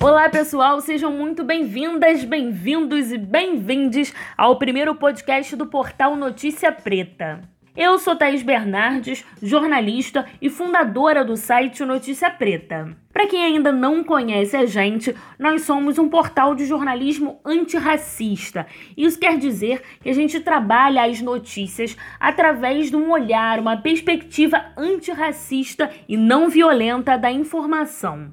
Olá, pessoal, sejam muito bem-vindas, bem-vindos e bem-vindes ao primeiro podcast do portal Notícia Preta. Eu sou Thaís Bernardes, jornalista e fundadora do site Notícia Preta. Para quem ainda não conhece a gente, nós somos um portal de jornalismo antirracista. Isso quer dizer que a gente trabalha as notícias através de um olhar, uma perspectiva antirracista e não violenta da informação.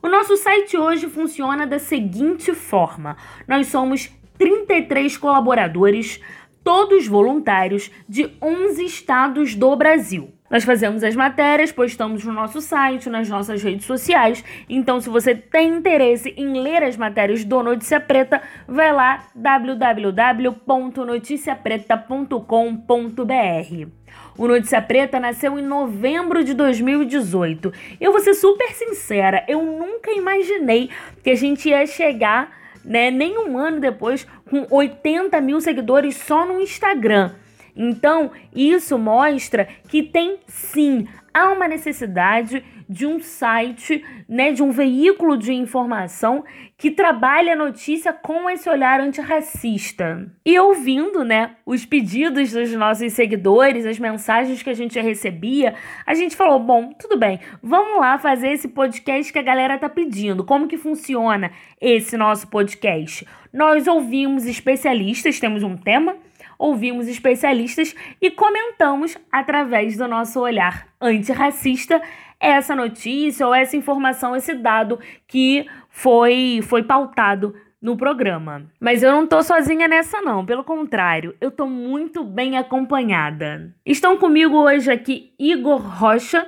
O nosso site hoje funciona da seguinte forma: nós somos 33 colaboradores todos voluntários de 11 estados do Brasil. Nós fazemos as matérias, postamos no nosso site, nas nossas redes sociais. Então, se você tem interesse em ler as matérias do Notícia Preta, vai lá www.noticiapreta.com.br. O Notícia Preta nasceu em novembro de 2018. Eu vou ser super sincera, eu nunca imaginei que a gente ia chegar né, nem um ano depois, com 80 mil seguidores só no Instagram. Então, isso mostra que tem sim, há uma necessidade de um site, né, de um veículo de informação que trabalha a notícia com esse olhar antirracista. E ouvindo, né, os pedidos dos nossos seguidores, as mensagens que a gente recebia, a gente falou: "Bom, tudo bem. Vamos lá fazer esse podcast que a galera tá pedindo. Como que funciona esse nosso podcast?" Nós ouvimos especialistas, temos um tema ouvimos especialistas e comentamos através do nosso olhar antirracista essa notícia ou essa informação, esse dado que foi, foi pautado no programa. Mas eu não tô sozinha nessa não, pelo contrário, eu tô muito bem acompanhada. Estão comigo hoje aqui Igor Rocha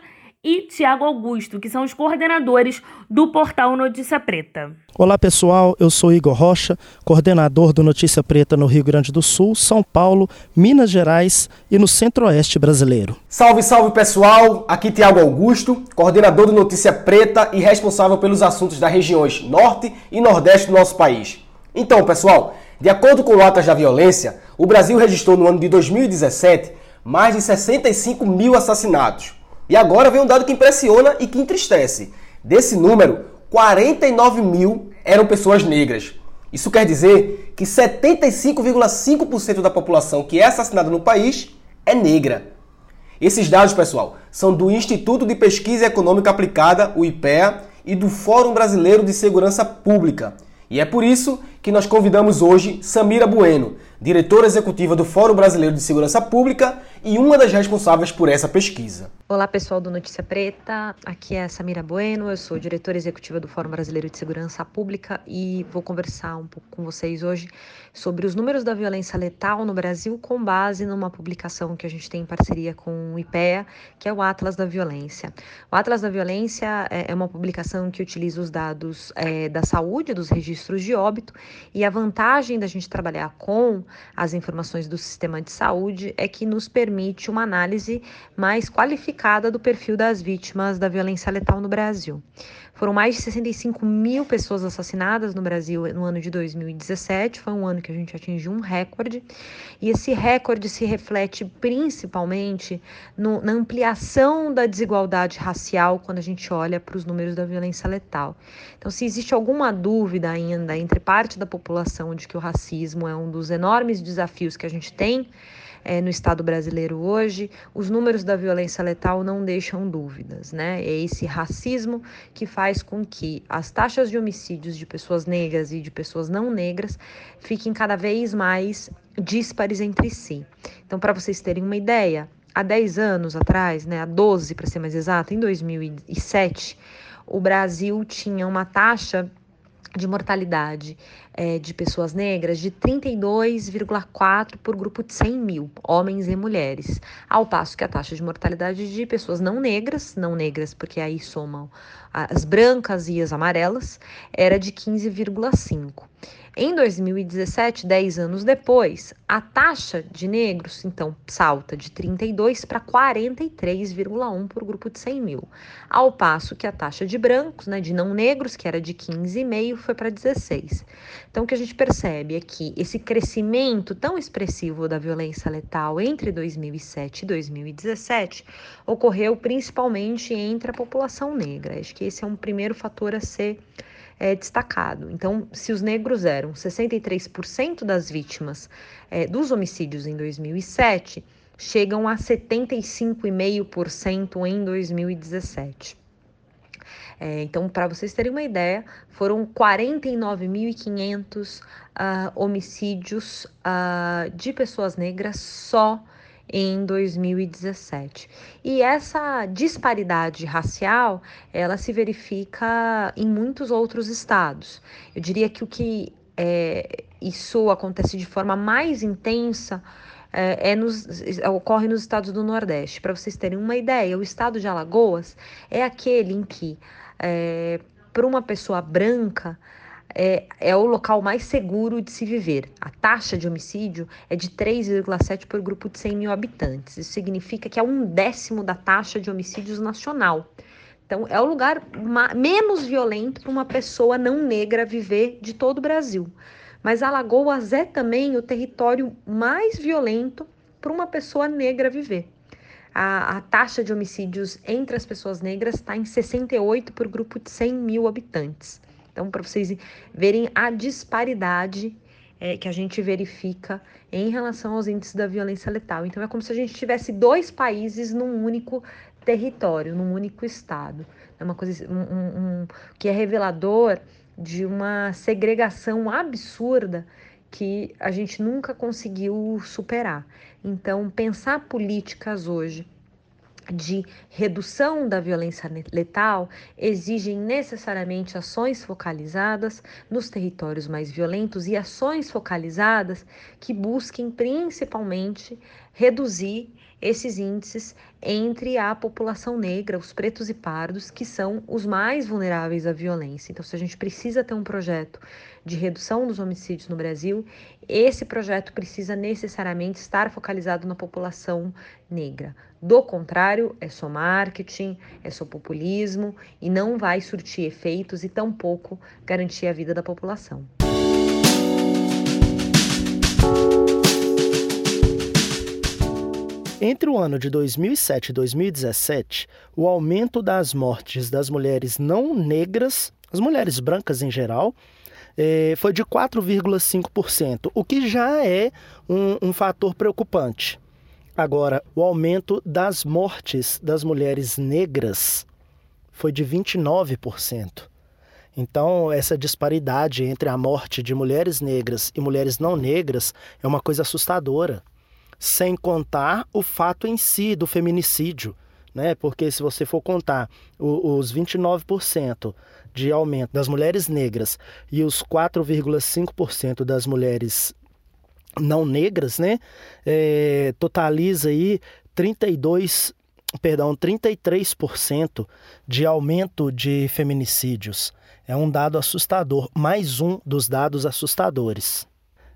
e Tiago Augusto, que são os coordenadores do portal Notícia Preta. Olá pessoal, eu sou Igor Rocha, coordenador do Notícia Preta no Rio Grande do Sul, São Paulo, Minas Gerais e no Centro-Oeste brasileiro. Salve, salve pessoal, aqui Tiago Augusto, coordenador do Notícia Preta e responsável pelos assuntos das regiões Norte e Nordeste do nosso país. Então pessoal, de acordo com notas da violência, o Brasil registrou no ano de 2017 mais de 65 mil assassinatos e agora vem um dado que impressiona e que entristece. Desse número, 49 mil eram pessoas negras. Isso quer dizer que 75,5% da população que é assassinada no país é negra. Esses dados, pessoal, são do Instituto de Pesquisa Econômica Aplicada, o IPEA, e do Fórum Brasileiro de Segurança Pública. E é por isso que nós convidamos hoje Samira Bueno, diretora executiva do Fórum Brasileiro de Segurança Pública e uma das responsáveis por essa pesquisa. Olá, pessoal do Notícia Preta. Aqui é Samira Bueno, eu sou diretora executiva do Fórum Brasileiro de Segurança Pública e vou conversar um pouco com vocês hoje sobre os números da violência letal no Brasil com base numa publicação que a gente tem em parceria com o IPEA, que é o Atlas da Violência. O Atlas da Violência é, é uma publicação que utiliza os dados é, da saúde, dos registros de óbito, e a vantagem da gente trabalhar com as informações do sistema de saúde é que nos permite uma análise mais qualificada do perfil das vítimas da violência letal no Brasil. Foram mais de 65 mil pessoas assassinadas no Brasil no ano de 2017. Foi um ano que a gente atingiu um recorde. E esse recorde se reflete principalmente no, na ampliação da desigualdade racial quando a gente olha para os números da violência letal. Então, se existe alguma dúvida ainda entre parte da população de que o racismo é um dos enormes desafios que a gente tem, é, no Estado brasileiro hoje, os números da violência letal não deixam dúvidas, né? É esse racismo que faz com que as taxas de homicídios de pessoas negras e de pessoas não negras fiquem cada vez mais díspares entre si. Então, para vocês terem uma ideia, há 10 anos atrás, né, há 12 para ser mais exato, em 2007, o Brasil tinha uma taxa de mortalidade é, de pessoas negras de 32,4 por grupo de 100 mil, homens e mulheres, ao passo que a taxa de mortalidade de pessoas não negras, não negras porque aí somam as brancas e as amarelas, era de 15,5. Em 2017, 10 anos depois, a taxa de negros, então, salta de 32 para 43,1 por grupo de 100 mil, ao passo que a taxa de brancos, né, de não negros, que era de 15,5, foi para 16. Então, o que a gente percebe é que esse crescimento tão expressivo da violência letal entre 2007 e 2017 ocorreu principalmente entre a população negra. Acho que esse é um primeiro fator a ser é, destacado. Então, se os negros eram 63% das vítimas é, dos homicídios em 2007, chegam a 75,5% em 2017. É, então, para vocês terem uma ideia, foram 49.500 uh, ah, homicídios uh, de pessoas negras só em 2017. E essa disparidade racial, ela se verifica em muitos outros estados. Eu diria que o que é, isso acontece de forma mais intensa é, é nos, ocorre nos estados do Nordeste. Para vocês terem uma ideia, o estado de Alagoas é aquele em que, é, para uma pessoa branca, é, é o local mais seguro de se viver. A taxa de homicídio é de 3,7 por grupo de 100 mil habitantes. Isso significa que é um décimo da taxa de homicídios nacional. Então, é o lugar menos violento para uma pessoa não negra viver de todo o Brasil. Mas Alagoas é também o território mais violento para uma pessoa negra viver. A, a, taxa de homicídios entre as pessoas negras está em 68 por grupo de 100 mil habitantes. Então, para vocês verem a disparidade é, que a gente verifica em relação aos índices da violência letal. Então, é como se a gente tivesse dois países num único território, num único estado. É uma coisa um, um, um, que é revelador de uma segregação absurda que a gente nunca conseguiu superar. Então, pensar políticas hoje de redução da violência letal exigem necessariamente ações focalizadas nos territórios mais violentos e ações focalizadas que busquem principalmente reduzir esses índices entre a população negra, os pretos e pardos, que são os mais vulneráveis à violência. Então, se a gente precisa ter um projeto de redução dos homicídios no Brasil, esse projeto precisa necessariamente estar focalizado na população negra. Do contrário, é só marketing, é só populismo e não vai surtir efeitos e tampouco garantir a vida da população. Entre o ano de 2007 e 2017, o aumento das mortes das mulheres não negras, as mulheres brancas em geral, é, foi de 4,5%, o que já é um, um fator preocupante. Agora, o aumento das mortes das mulheres negras foi de 29%. Então, essa disparidade entre a morte de mulheres negras e mulheres não negras é uma coisa assustadora sem contar o fato em si do feminicídio, né? Porque se você for contar os 29% de aumento das mulheres negras e os 4,5% das mulheres não negras, né? É, totaliza aí 32, perdão, 33% de aumento de feminicídios. É um dado assustador, mais um dos dados assustadores.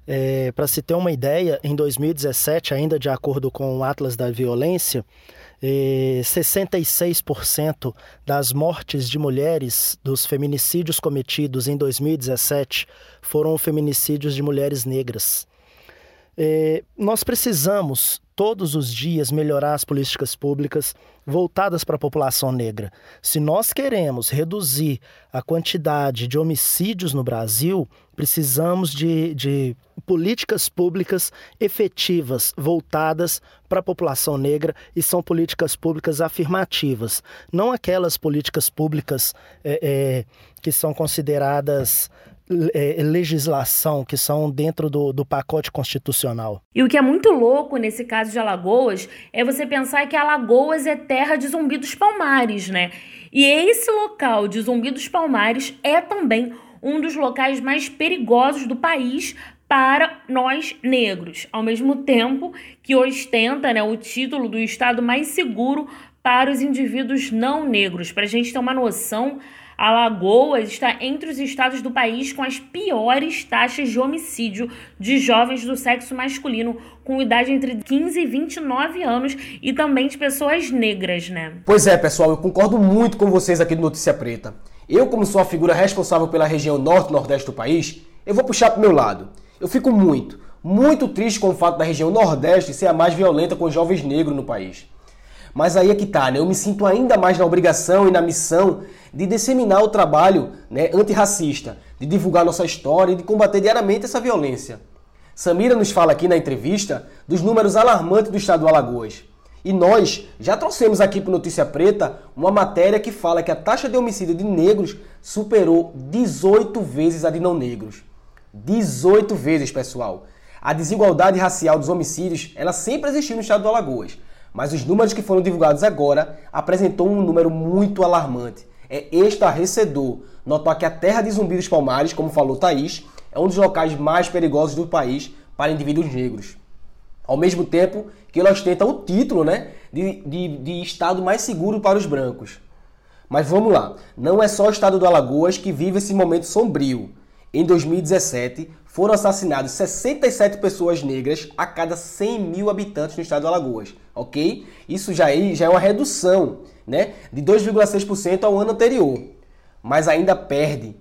É, Para se ter uma ideia, em 2017, ainda de acordo com o Atlas da Violência, é, 66% das mortes de mulheres dos feminicídios cometidos em 2017 foram feminicídios de mulheres negras. É, nós precisamos todos os dias melhorar as políticas públicas voltadas para a população negra. Se nós queremos reduzir a quantidade de homicídios no Brasil, precisamos de, de políticas públicas efetivas voltadas para a população negra e são políticas públicas afirmativas, não aquelas políticas públicas é, é, que são consideradas é, legislação que são dentro do, do pacote constitucional. E o que é muito louco nesse caso de Alagoas é você pensar que Alagoas é terra de Zumbi dos Palmares, né? E esse local de Zumbi dos Palmares é também um dos locais mais perigosos do país para nós negros, ao mesmo tempo que ostenta né, o título do estado mais seguro para os indivíduos não negros. Para a gente ter uma noção, Alagoas está entre os estados do país com as piores taxas de homicídio de jovens do sexo masculino com idade entre 15 e 29 anos e também de pessoas negras, né? Pois é, pessoal, eu concordo muito com vocês aqui do Notícia Preta. Eu, como sou a figura responsável pela região norte e nordeste do país, eu vou puxar para o meu lado. Eu fico muito, muito triste com o fato da região nordeste ser a mais violenta com jovens negros no país. Mas aí é que tá, né? Eu me sinto ainda mais na obrigação e na missão de disseminar o trabalho né, antirracista, de divulgar nossa história e de combater diariamente essa violência. Samira nos fala aqui na entrevista dos números alarmantes do estado do Alagoas. E nós já trouxemos aqui para Notícia Preta uma matéria que fala que a taxa de homicídio de negros superou 18 vezes a de não negros. 18 vezes, pessoal. A desigualdade racial dos homicídios, ela sempre existiu no estado do Alagoas, mas os números que foram divulgados agora apresentou um número muito alarmante. É estarrecedor notar que a terra de Zumbi dos Palmares, como falou Thaís, é um dos locais mais perigosos do país para indivíduos negros. Ao mesmo tempo que ele ostenta o título né, de, de, de estado mais seguro para os brancos. Mas vamos lá, não é só o estado do Alagoas que vive esse momento sombrio. Em 2017, foram assassinadas 67 pessoas negras a cada 100 mil habitantes no estado do Alagoas, ok? Isso já é, já é uma redução né, de 2,6% ao ano anterior, mas ainda perde,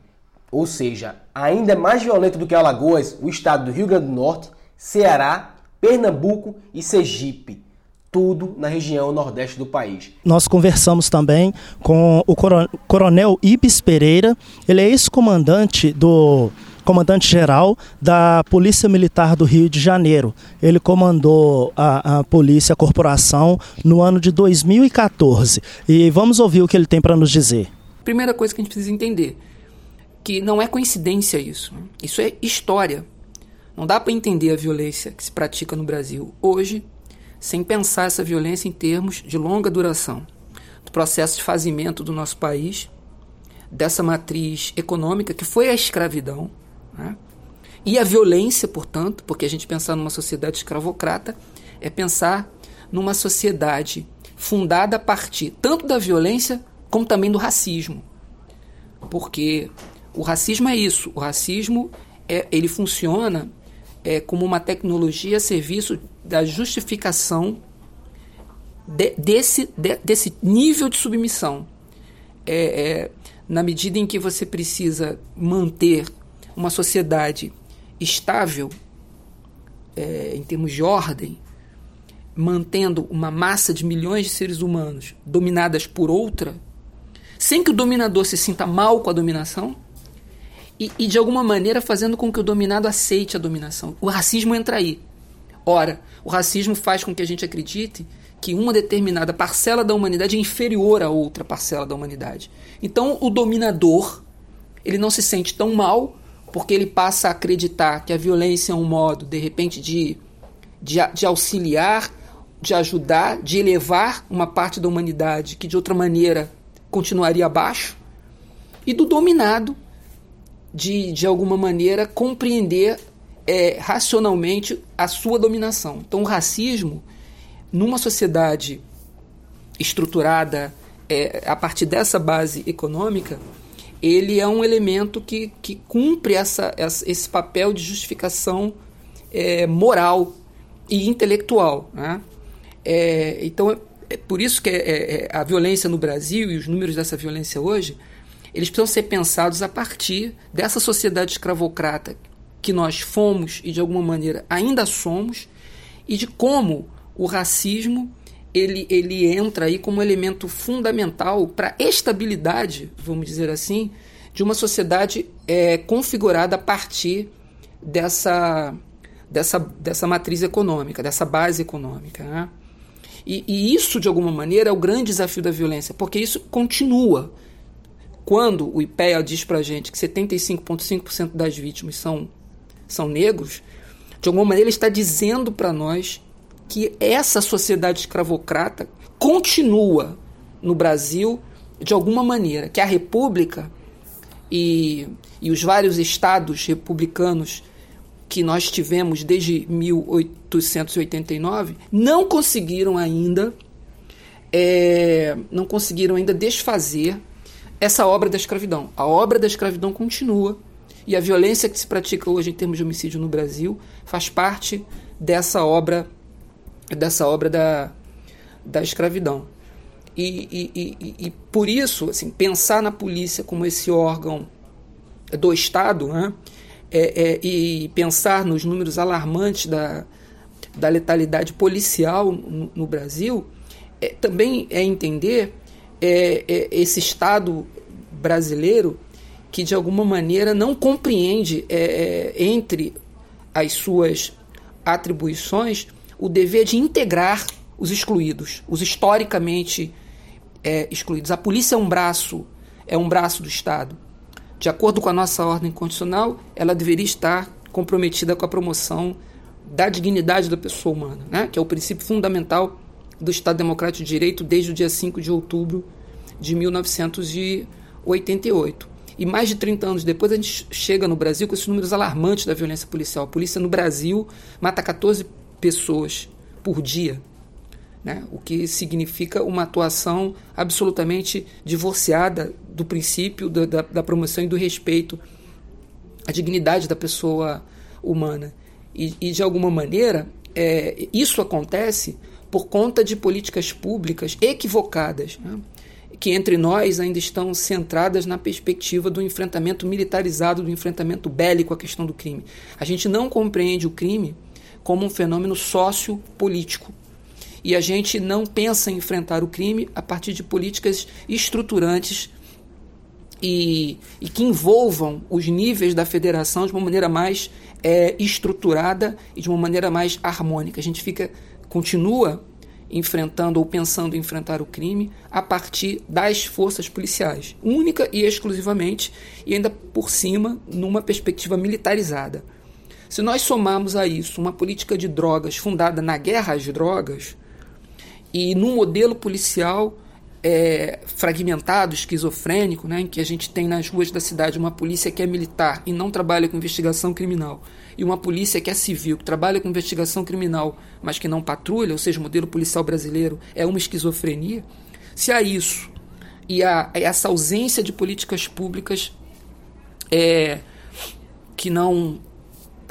ou seja, ainda é mais violento do que Alagoas, o estado do Rio Grande do Norte, Ceará, Pernambuco e Sergipe tudo na região nordeste do país. Nós conversamos também com o coronel Ibis Pereira, ele é ex-comandante do comandante-geral da Polícia Militar do Rio de Janeiro. Ele comandou a, a, polícia, a corporação, no ano de 2014. E vamos ouvir o que ele tem para nos dizer. Primeira coisa que a gente precisa entender, que não é coincidência isso. Isso é história. Não dá para entender a violência que se pratica no Brasil hoje sem pensar essa violência em termos de longa duração, do processo de fazimento do nosso país, dessa matriz econômica que foi a escravidão, né? e a violência, portanto, porque a gente pensar numa sociedade escravocrata é pensar numa sociedade fundada a partir tanto da violência como também do racismo. Porque o racismo é isso, o racismo é, ele funciona é, como uma tecnologia a serviço da justificação de, desse, de, desse nível de submissão. É, é, na medida em que você precisa manter uma sociedade estável é, em termos de ordem, mantendo uma massa de milhões de seres humanos dominadas por outra, sem que o dominador se sinta mal com a dominação, e, e, de alguma maneira fazendo com que o dominado aceite a dominação. O racismo entra aí. Ora, o racismo faz com que a gente acredite que uma determinada parcela da humanidade é inferior a outra parcela da humanidade. Então, o dominador, ele não se sente tão mal porque ele passa a acreditar que a violência é um modo, de repente, de, de, de auxiliar, de ajudar, de elevar uma parte da humanidade que de outra maneira continuaria abaixo. E do dominado, de, de alguma maneira, compreender é, racionalmente a sua dominação. Então, o racismo, numa sociedade estruturada é, a partir dessa base econômica, ele é um elemento que, que cumpre essa, essa esse papel de justificação é, moral e intelectual. Né? É, então, é por isso que é, é, é, a violência no Brasil e os números dessa violência hoje eles precisam ser pensados a partir dessa sociedade escravocrata que nós fomos e de alguma maneira ainda somos e de como o racismo ele, ele entra aí como elemento fundamental para a estabilidade, vamos dizer assim, de uma sociedade é, configurada a partir dessa, dessa, dessa matriz econômica, dessa base econômica. Né? E, e isso, de alguma maneira, é o grande desafio da violência, porque isso continua quando o IPEA diz para a gente que 75,5% das vítimas são, são negros, de alguma maneira ele está dizendo para nós que essa sociedade escravocrata continua no Brasil de alguma maneira, que a República e, e os vários estados republicanos que nós tivemos desde 1889 não conseguiram ainda é, não conseguiram ainda desfazer essa obra da escravidão. A obra da escravidão continua e a violência que se pratica hoje em termos de homicídio no Brasil faz parte dessa obra dessa obra da, da escravidão. E, e, e, e, por isso, assim, pensar na polícia como esse órgão do Estado né, é, é, e pensar nos números alarmantes da, da letalidade policial no, no Brasil é, também é entender é, é, esse Estado brasileiro que de alguma maneira não compreende é, é, entre as suas atribuições o dever de integrar os excluídos, os historicamente é, excluídos. A polícia é um braço, é um braço do Estado. De acordo com a nossa ordem constitucional, ela deveria estar comprometida com a promoção da dignidade da pessoa humana, né? que é o princípio fundamental do Estado Democrático de Direito desde o dia 5 de outubro de 1988. E mais de 30 anos depois, a gente chega no Brasil com esses números alarmantes da violência policial. A polícia no Brasil mata 14 pessoas por dia, né? o que significa uma atuação absolutamente divorciada do princípio da, da, da promoção e do respeito à dignidade da pessoa humana. E, e de alguma maneira, é, isso acontece por conta de políticas públicas equivocadas. Né? que entre nós ainda estão centradas na perspectiva do enfrentamento militarizado, do enfrentamento bélico à questão do crime. A gente não compreende o crime como um fenômeno sociopolítico. E a gente não pensa em enfrentar o crime a partir de políticas estruturantes e, e que envolvam os níveis da federação de uma maneira mais é, estruturada e de uma maneira mais harmônica. A gente fica continua enfrentando ou pensando em enfrentar o crime a partir das forças policiais, única e exclusivamente, e ainda por cima, numa perspectiva militarizada. Se nós somarmos a isso uma política de drogas fundada na guerra às drogas e num modelo policial é, fragmentado, esquizofrênico, né, em que a gente tem nas ruas da cidade uma polícia que é militar e não trabalha com investigação criminal, e uma polícia que é civil, que trabalha com investigação criminal, mas que não patrulha, ou seja, o modelo policial brasileiro é uma esquizofrenia, se há isso e há essa ausência de políticas públicas é, que não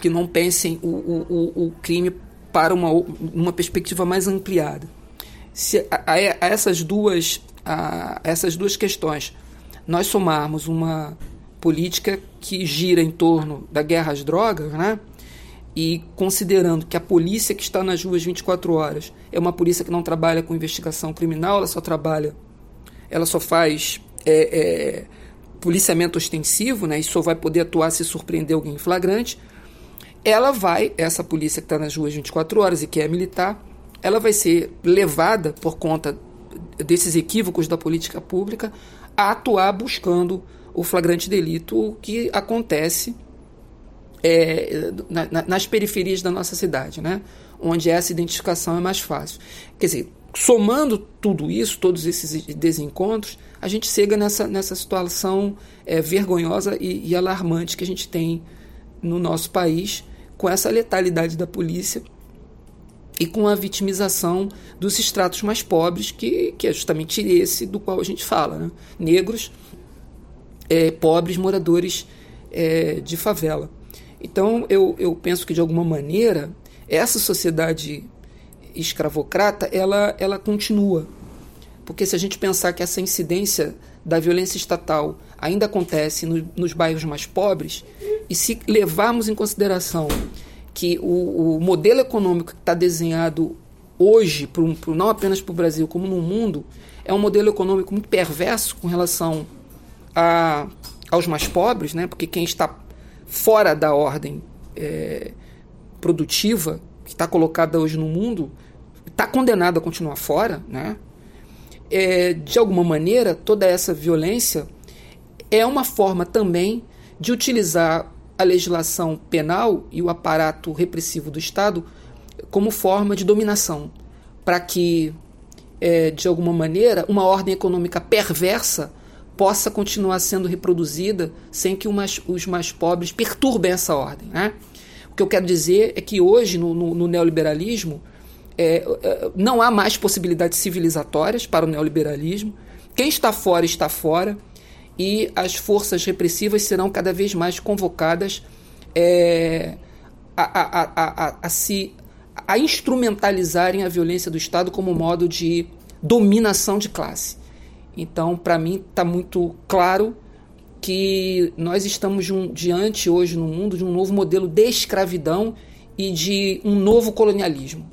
que não pensem o, o, o crime para uma, uma perspectiva mais ampliada. Se a, a essas duas a essas duas questões nós somarmos uma política que gira em torno da guerra às drogas, né? E considerando que a polícia que está nas ruas 24 horas é uma polícia que não trabalha com investigação criminal, ela só trabalha, ela só faz é, é, policiamento ostensivo, né? E só vai poder atuar se surpreender alguém em flagrante. Ela vai, essa polícia que está nas ruas 24 horas e que é militar, ela vai ser levada por conta desses equívocos da política pública a atuar buscando o flagrante delito que acontece é, na, nas periferias da nossa cidade, né? onde essa identificação é mais fácil. Quer dizer, somando tudo isso, todos esses desencontros, a gente chega nessa, nessa situação é, vergonhosa e, e alarmante que a gente tem no nosso país, com essa letalidade da polícia e com a vitimização dos estratos mais pobres, que, que é justamente esse do qual a gente fala. Né? Negros, é, pobres moradores é, de favela. Então, eu, eu penso que, de alguma maneira, essa sociedade escravocrata, ela, ela continua. Porque se a gente pensar que essa incidência da violência estatal ainda acontece no, nos bairros mais pobres, e se levarmos em consideração que o, o modelo econômico que está desenhado hoje, pro, não apenas para o Brasil, como no mundo, é um modelo econômico muito perverso com relação a, aos mais pobres, né? porque quem está fora da ordem é, produtiva que está colocada hoje no mundo está condenado a continuar fora. Né? É, de alguma maneira, toda essa violência é uma forma também de utilizar a legislação penal e o aparato repressivo do Estado como forma de dominação, para que, é, de alguma maneira, uma ordem econômica perversa possa continuar sendo reproduzida sem que mais, os mais pobres perturbem essa ordem. Né? O que eu quero dizer é que hoje, no, no, no neoliberalismo, é, é, não há mais possibilidades civilizatórias para o neoliberalismo. Quem está fora, está fora. E as forças repressivas serão cada vez mais convocadas é, a, a, a, a, se a instrumentalizarem a violência do Estado como modo de dominação de classe. Então, para mim, está muito claro que nós estamos diante hoje no mundo de um novo modelo de escravidão e de um novo colonialismo.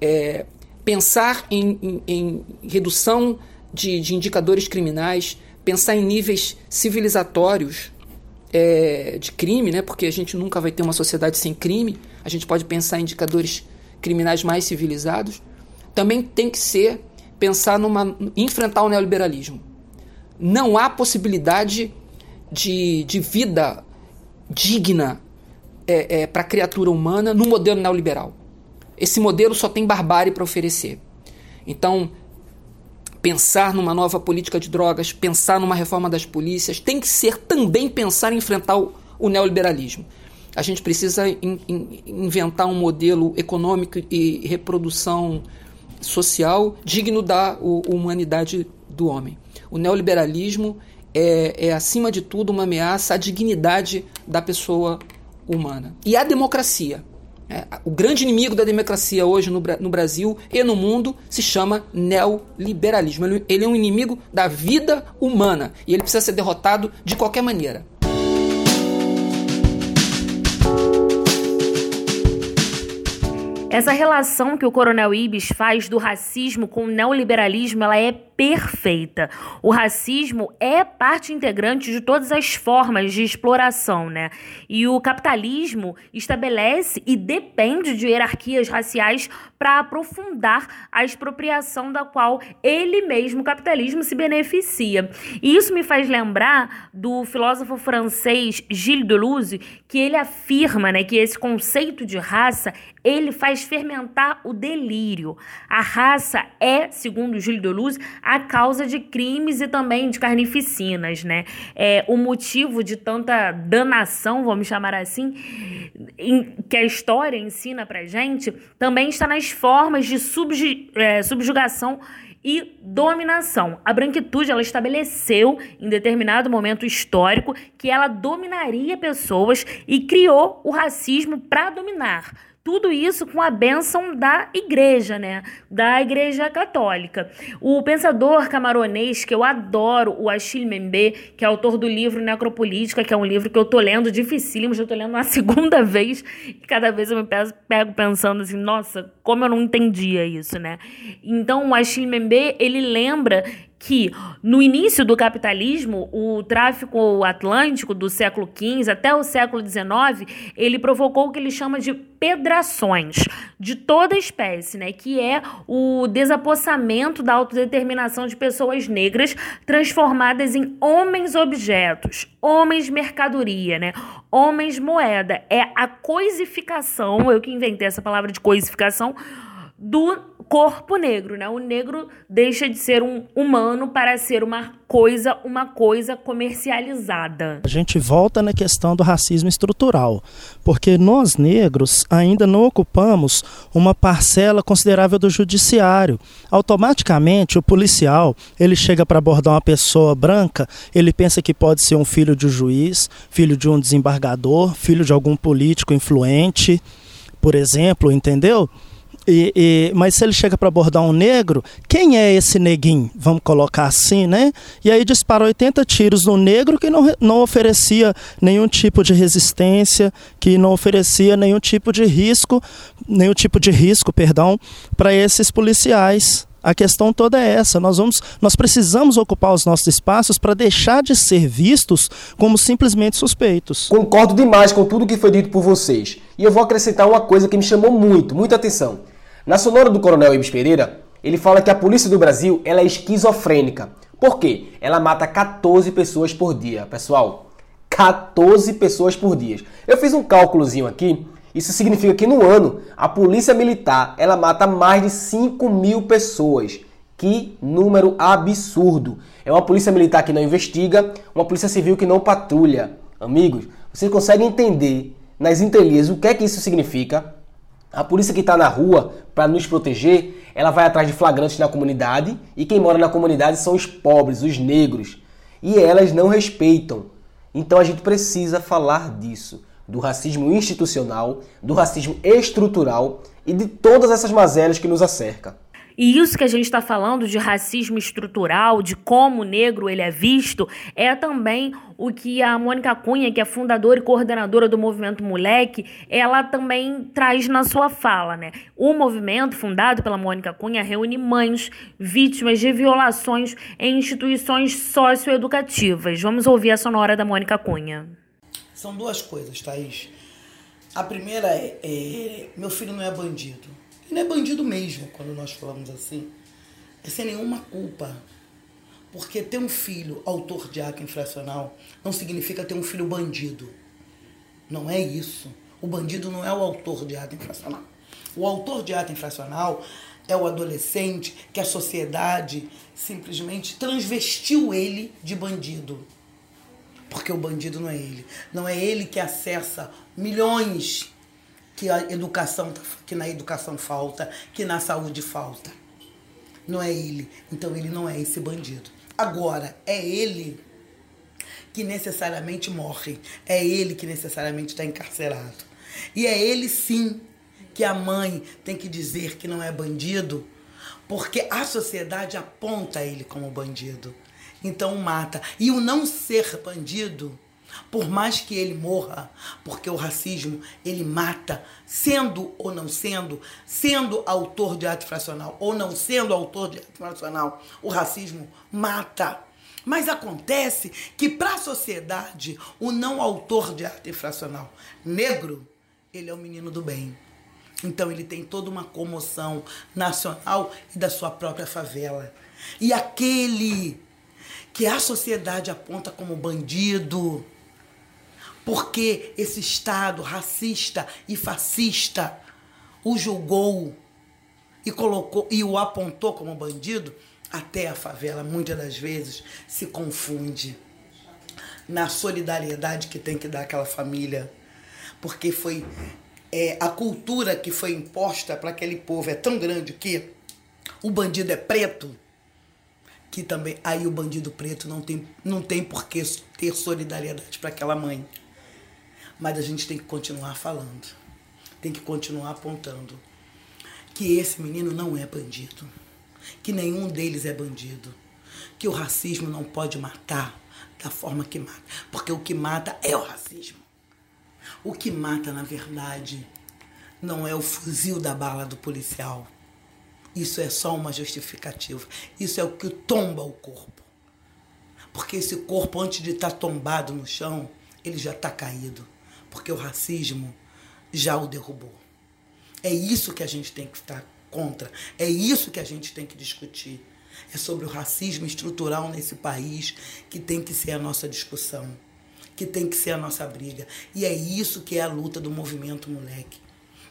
É, pensar em, em, em redução de, de indicadores criminais, pensar em níveis civilizatórios é, de crime, né? porque a gente nunca vai ter uma sociedade sem crime, a gente pode pensar em indicadores criminais mais civilizados, também tem que ser pensar numa enfrentar o neoliberalismo. Não há possibilidade de, de vida digna é, é, para a criatura humana no modelo neoliberal. Esse modelo só tem barbárie para oferecer. Então, pensar numa nova política de drogas, pensar numa reforma das polícias, tem que ser também pensar em enfrentar o, o neoliberalismo. A gente precisa in, in, inventar um modelo econômico e reprodução social digno da o, humanidade do homem. O neoliberalismo é, é, acima de tudo, uma ameaça à dignidade da pessoa humana. E a democracia. É, o grande inimigo da democracia hoje no, Brasil e no mundo se chama neoliberalismo. Ele, ele é um inimigo da vida humana e ele precisa ser derrotado de qualquer maneira. Essa relação que o Coronel Ibis faz do racismo com o neoliberalismo, ela é perfeita. O racismo é parte integrante de todas as formas de exploração, né? E o capitalismo estabelece e depende de hierarquias raciais para aprofundar a expropriação da qual ele mesmo, o capitalismo, se beneficia. E isso me faz lembrar do filósofo francês Gilles Deleuze, que ele afirma, né, que esse conceito de raça, ele faz fermentar o delírio. A raça é, segundo Gilles Deleuze, a causa de crimes e também de carnificinas, né? É, o motivo de tanta danação, vamos chamar assim, em, que a história ensina pra gente, também está nas formas de subju, é, subjugação e dominação. A branquitude ela estabeleceu em determinado momento histórico que ela dominaria pessoas e criou o racismo para dominar. Tudo isso com a bênção da igreja, né? Da igreja católica. O pensador camaronês, que eu adoro, o Achille Mbembe, que é autor do livro Necropolítica, que é um livro que eu tô lendo dificílimo, já tô lendo uma segunda vez, e cada vez eu me pego pensando assim, nossa, como eu não entendia isso, né? Então, o Achille Mbembe, ele lembra que no início do capitalismo, o tráfico atlântico do século XV até o século XIX, ele provocou o que ele chama de pedrações de toda espécie, né? Que é o desapossamento da autodeterminação de pessoas negras transformadas em homens objetos, homens mercadoria, né? Homens moeda. É a coisificação, eu que inventei essa palavra de coisificação do corpo negro, né? O negro deixa de ser um humano para ser uma coisa, uma coisa comercializada. A gente volta na questão do racismo estrutural, porque nós negros ainda não ocupamos uma parcela considerável do judiciário. Automaticamente o policial, ele chega para abordar uma pessoa branca, ele pensa que pode ser um filho de um juiz, filho de um desembargador, filho de algum político influente, por exemplo, entendeu? E, e, mas se ele chega para abordar um negro, quem é esse neguinho? Vamos colocar assim, né? E aí dispara 80 tiros no negro que não, não oferecia nenhum tipo de resistência, que não oferecia nenhum tipo de risco, nenhum tipo de risco, perdão, para esses policiais. A questão toda é essa. Nós vamos, nós precisamos ocupar os nossos espaços para deixar de ser vistos como simplesmente suspeitos. Concordo demais com tudo que foi dito por vocês. E eu vou acrescentar uma coisa que me chamou muito, muita atenção. Na sonora do Coronel Ibis Pereira, ele fala que a polícia do Brasil ela é esquizofrênica. Por quê? Ela mata 14 pessoas por dia, pessoal. 14 pessoas por dia. Eu fiz um cálculozinho aqui. Isso significa que no ano a polícia militar ela mata mais de 5 mil pessoas. Que número absurdo! É uma polícia militar que não investiga, uma polícia civil que não patrulha. Amigos, vocês conseguem entender nas entrelinhas o que é que isso significa? A polícia que está na rua para nos proteger, ela vai atrás de flagrantes na comunidade e quem mora na comunidade são os pobres, os negros. e elas não respeitam. Então a gente precisa falar disso, do racismo institucional, do racismo estrutural e de todas essas mazelas que nos acercam. E isso que a gente está falando de racismo estrutural, de como o negro ele é visto, é também o que a Mônica Cunha, que é fundadora e coordenadora do Movimento Moleque, ela também traz na sua fala, né? O movimento fundado pela Mônica Cunha reúne mães vítimas de violações em instituições socioeducativas. Vamos ouvir a sonora da Mônica Cunha. São duas coisas, Thaís. A primeira é, é meu filho não é bandido. E não é bandido mesmo, quando nós falamos assim. É sem nenhuma culpa. Porque ter um filho autor de ato infracional não significa ter um filho bandido. Não é isso. O bandido não é o autor de ato infracional. O autor de ato infracional é o adolescente que a sociedade simplesmente transvestiu ele de bandido. Porque o bandido não é ele. Não é ele que acessa milhões que a educação que na educação falta, que na saúde falta. Não é ele. Então ele não é esse bandido. Agora, é ele que necessariamente morre. É ele que necessariamente está encarcerado. E é ele sim que a mãe tem que dizer que não é bandido, porque a sociedade aponta ele como bandido. Então mata. E o não ser bandido por mais que ele morra, porque o racismo ele mata, sendo ou não sendo, sendo autor de ato fracional ou não sendo autor de ato fracional, o racismo mata. Mas acontece que para a sociedade, o não autor de ato infracional negro, ele é o menino do bem. Então ele tem toda uma comoção nacional e da sua própria favela. E aquele que a sociedade aponta como bandido, porque esse Estado racista e fascista o julgou e colocou e o apontou como bandido, até a favela muitas das vezes se confunde na solidariedade que tem que dar aquela família, porque foi é, a cultura que foi imposta para aquele povo é tão grande que o bandido é preto, que também aí o bandido preto não tem, não tem por que ter solidariedade para aquela mãe. Mas a gente tem que continuar falando, tem que continuar apontando que esse menino não é bandido, que nenhum deles é bandido, que o racismo não pode matar da forma que mata, porque o que mata é o racismo. O que mata, na verdade, não é o fuzil da bala do policial. Isso é só uma justificativa. Isso é o que tomba o corpo. Porque esse corpo, antes de estar tombado no chão, ele já está caído porque o racismo já o derrubou. É isso que a gente tem que estar contra, é isso que a gente tem que discutir. É sobre o racismo estrutural nesse país que tem que ser a nossa discussão, que tem que ser a nossa briga. E é isso que é a luta do movimento moleque.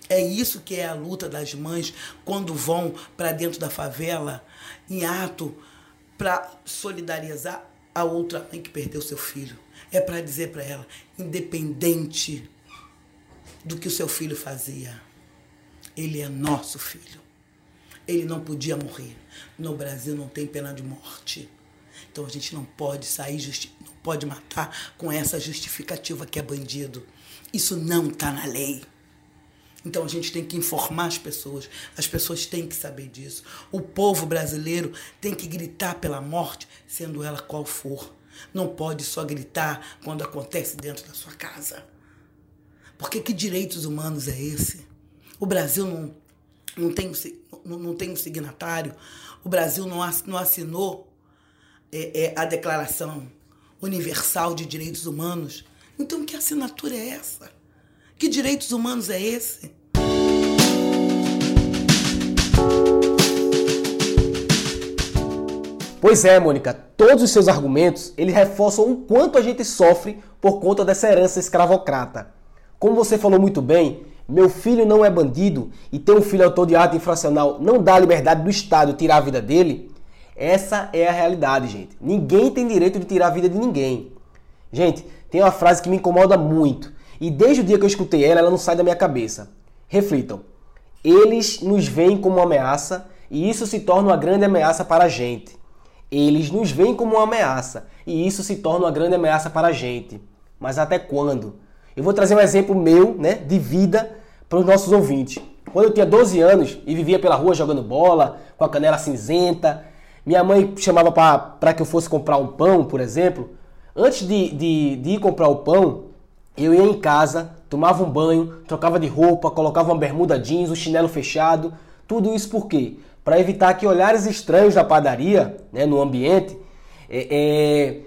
É isso que é a luta das mães quando vão para dentro da favela em ato para solidarizar a outra mãe que perdeu seu filho é para dizer para ela, independente do que o seu filho fazia, ele é nosso filho. Ele não podia morrer. No Brasil não tem pena de morte. Então a gente não pode sair, não pode matar com essa justificativa que é bandido. Isso não está na lei. Então a gente tem que informar as pessoas, as pessoas têm que saber disso. O povo brasileiro tem que gritar pela morte, sendo ela qual for. Não pode só gritar quando acontece dentro da sua casa. Porque que direitos humanos é esse? O Brasil não, não, tem, não, tem um signatário, o Brasil não, não assinou é, é, a Declaração Universal de Direitos Humanos. Então, que assinatura é essa? Que direitos humanos é esse? Pois é, Mônica, todos os seus argumentos, eles reforçam o quanto a gente sofre por conta dessa herança escravocrata. Como você falou muito bem, meu filho não é bandido e ter um filho autor de ato infracional não dá a liberdade do Estado tirar a vida dele. Essa é a realidade, gente. Ninguém tem direito de tirar a vida de ninguém. Gente, tem uma frase que me incomoda muito e desde o dia que eu escutei ela, ela não sai da minha cabeça. Reflitam. Eles nos veem como ameaça e isso se torna uma grande ameaça para a gente. Eles nos veem como uma ameaça e isso se torna uma grande ameaça para a gente. Mas até quando? Eu vou trazer um exemplo meu, né, de vida para os nossos ouvintes. Quando eu tinha 12 anos e vivia pela rua jogando bola, com a canela cinzenta, minha mãe chamava para que eu fosse comprar um pão, por exemplo. Antes de, de, de ir comprar o pão, eu ia em casa, tomava um banho, trocava de roupa, colocava uma bermuda jeans, o um chinelo fechado. Tudo isso por quê? Para evitar que olhares estranhos da padaria, né, no ambiente, é, é,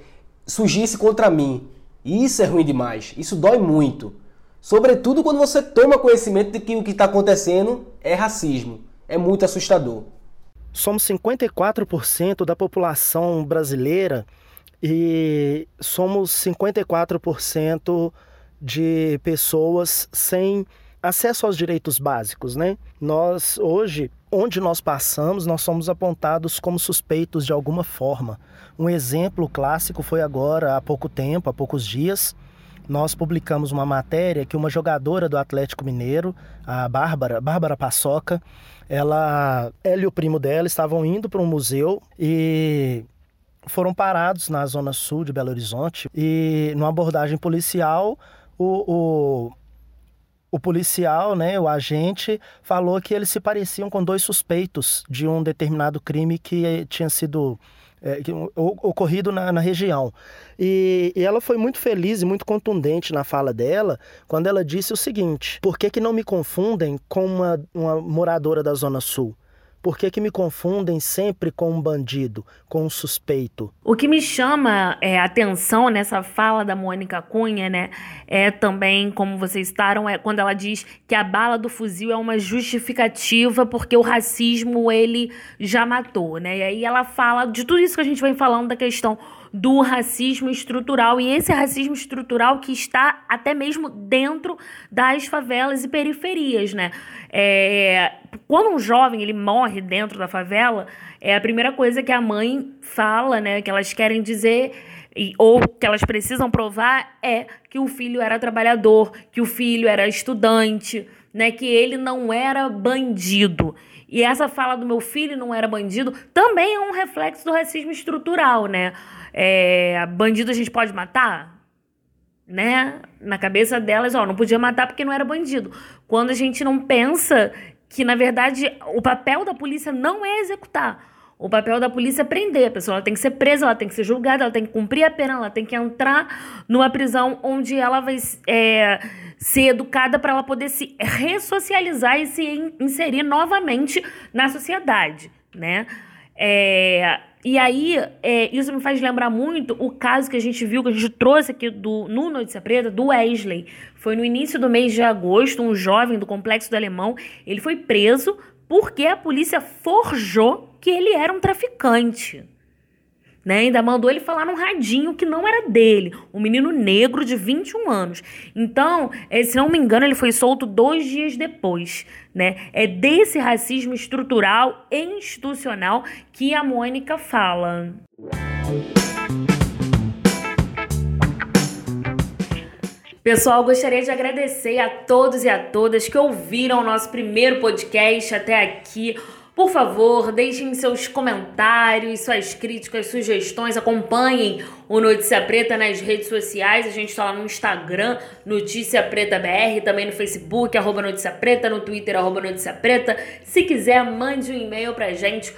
surgisse contra mim. E isso é ruim demais. Isso dói muito. Sobretudo quando você toma conhecimento de que o que está acontecendo é racismo. É muito assustador. Somos 54% da população brasileira e somos 54% de pessoas sem acesso aos direitos básicos, né? Nós hoje, onde nós passamos, nós somos apontados como suspeitos de alguma forma. Um exemplo clássico foi agora, há pouco tempo, há poucos dias, nós publicamos uma matéria que uma jogadora do Atlético Mineiro, a Bárbara, Bárbara Paçoca, ela, ela e o primo dela estavam indo para um museu e foram parados na zona sul de Belo Horizonte e numa abordagem policial o, o, o policial, né, o agente, falou que eles se pareciam com dois suspeitos de um determinado crime que tinha sido é, ocorrido na, na região. E, e, ela foi muito feliz e muito contundente na fala dela quando ela disse o seguinte: por que, que não me confundem com uma, uma moradora da Zona Sul? Por que, que me confundem sempre com um bandido, com um suspeito? O que me chama é, atenção nessa fala da Mônica Cunha, né? É também, como vocês estaram, é quando ela diz que a bala do fuzil é uma justificativa porque o racismo ele já matou, né? E aí ela fala de tudo isso que a gente vem falando da questão do racismo estrutural. E esse racismo estrutural que está até mesmo dentro das favelas e periferias, né? É, quando um jovem ele morre dentro da favela, é a primeira coisa que a mãe fala, né? Que elas querem dizer ou que elas precisam provar é que o filho era trabalhador, que o filho era estudante, né, que ele não era bandido. E essa fala do meu filho não era bandido também é um reflexo do racismo estrutural, né? É, bandido a gente pode matar? Né? Na cabeça delas, ó, não podia matar porque não era bandido. Quando a gente não pensa que, na verdade, o papel da polícia não é executar. O papel da polícia é prender. A pessoa ela tem que ser presa, ela tem que ser julgada, ela tem que cumprir a pena, ela tem que entrar numa prisão onde ela vai é, ser educada para ela poder se ressocializar e se inserir novamente na sociedade, né? É, e aí, é, isso me faz lembrar muito o caso que a gente viu, que a gente trouxe aqui do, no Notícia Preta, do Wesley. Foi no início do mês de agosto, um jovem do Complexo do Alemão, ele foi preso porque a polícia forjou que ele era um traficante. Né? Ainda mandou ele falar num radinho que não era dele, um menino negro de 21 anos. Então, é, se não me engano, ele foi solto dois dias depois. Né? É desse racismo estrutural e institucional que a Mônica fala. Pessoal, gostaria de agradecer a todos e a todas que ouviram o nosso primeiro podcast até aqui. Por favor, deixem seus comentários, suas críticas, sugestões, acompanhem o Notícia Preta nas redes sociais. A gente está lá no Instagram, Notícia Preta BR, também no Facebook, arroba Notícia Preta, no Twitter, arroba Notícia Preta. Se quiser, mande um e-mail pra gente,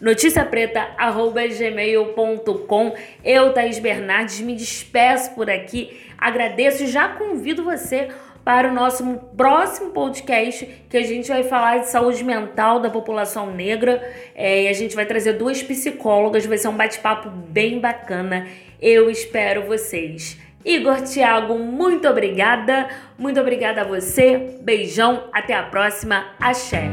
noticiapreta.gmail.com. Eu, Thaís Bernardes, me despeço por aqui. Agradeço e já convido você para o nosso próximo podcast, que a gente vai falar de saúde mental da população negra. É, e a gente vai trazer duas psicólogas, vai ser um bate-papo bem bacana. Eu espero vocês. Igor Thiago, muito obrigada. Muito obrigada a você. Beijão, até a próxima. Axé.